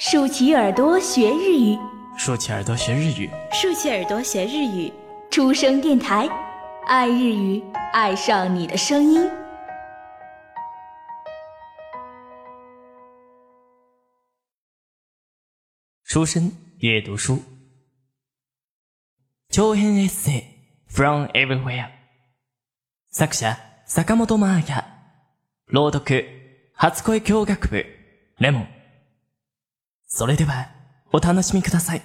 竖起耳朵学日语，竖起耳朵学日语，竖起耳朵学日语。出生电台，爱日语，爱上你的声音。书生阅读书，長編エッセイ from everywhere。作者坂本真綾。朗読初恋教学部レモン。 それではお楽しみください。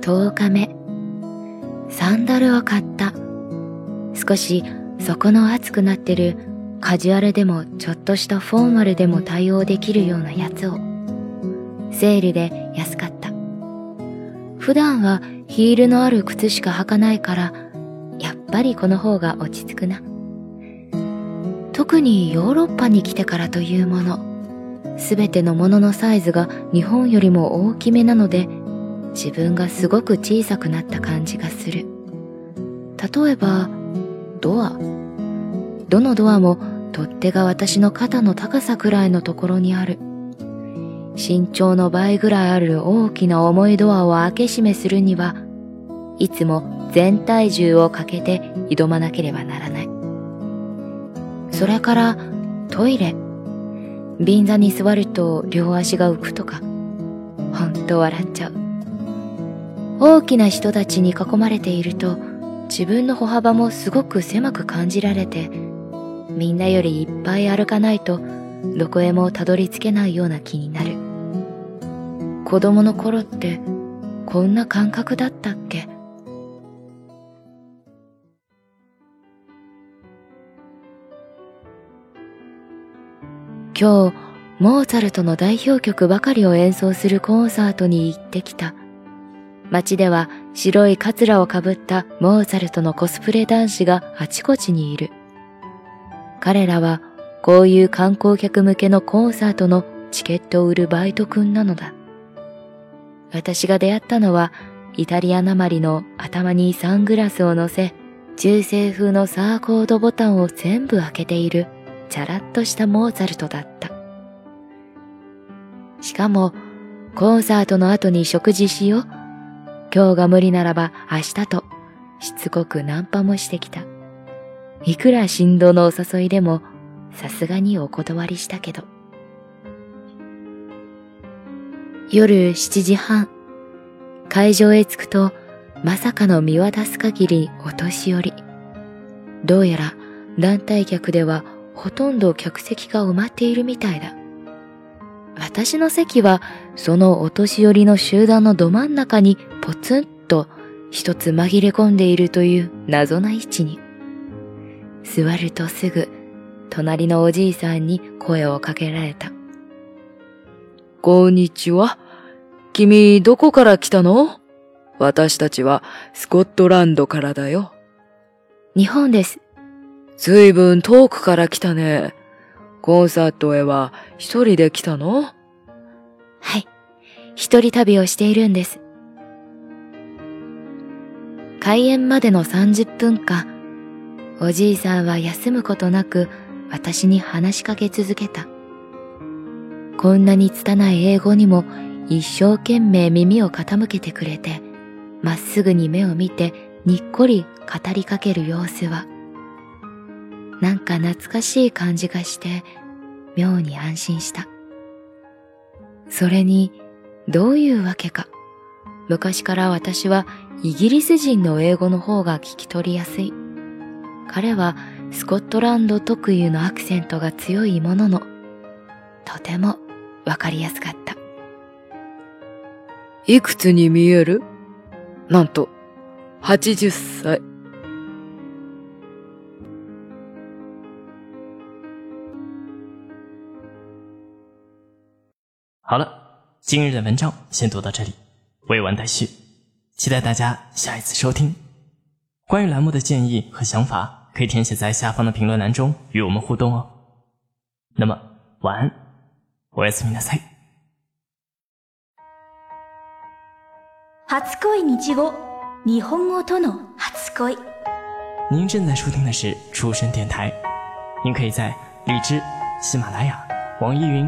10日目。サンダルを買った。少し底の厚くなってる。カジュアルでもちょっとしたフォーマルでも対応できるようなやつを。セールで安かった。普段はヒールのある靴しか履かないからぱりこの方が落ち着くな。特にヨーロッパに来てからというものすべてのもののサイズが日本よりも大きめなので自分がすごく小さくなった感じがする。例えばドア。どのドアも取っ手が私の肩の高さくらいのところにある。身長の倍ぐらいある大きな重いドアを開け閉めするにはいつも全体重をかけて挑まなければならない。それからトイレ。便座に座ると両足が浮くとか。ほんと笑っちゃう。大きな人たちに囲まれていると自分の歩幅もすごく狭く感じられてみんなよりいっぱい歩かないとどこへもたどり着けないような気になる。子供の頃ってこんな感覚だったっけ？今日モーツァルトの代表曲ばかりを演奏するコンサートに行ってきた街では白いカツラをかぶったモーツァルトのコスプレ男子があちこちにいる。彼らはこういう観光客向けのコンサートのチケットを売るバイト君なのだ。私が出会ったのはイタリアなまりの頭にサングラスを乗せ、中世風のサーコードボタンを全部開けているチャラッとしたモーツァルトだった。しかも、コンサートの後に食事しよう。今日が無理ならば明日としつこくナンパもしてきた。いくら振動のお誘いでもさすがにお断りしたけど。夜7時半、会場へ着くとまさかの見渡す限りお年寄り。どうやら団体客ではほとんど客席が埋まっているみたいだ。私の席はそのお年寄りの集団のど真ん中にポツンと一つ紛れ込んでいるという謎な位置に。座るとすぐ隣のおじいさんに声をかけられた。こんにちは。君どこから来たの？私たちはスコットランドからだよ。日本です。ずいぶん遠くから来たね。コンサートへは一人で来たの？はい。一人旅をしているんです。開演までの30分間、おじいさんは休むことなく私に話しかけ続けた。こんなに拙い英語にも一生懸命耳を傾けてくれて、まっすぐに目を見てにっこり語りかける様子は、なんか懐かしい感じがして、妙に安心した。それに、どういうわけか。昔から私はイギリス人の英語の方が聞き取りやすい。彼はスコットランド特有のアクセントが強いものの、とてもわかりやすかった。いくつに見える？なんと、80歳。好了，今日的文章先读到这里，未完待续，期待大家下一次收听。关于栏目的建议和想法，可以填写在下方的评论栏中与我们互动哦。那么，晚安，おやすみなさい。初恋日語日本語との初恋 您正在收听的是出生电台，您可以在荔枝、喜马拉雅、网易云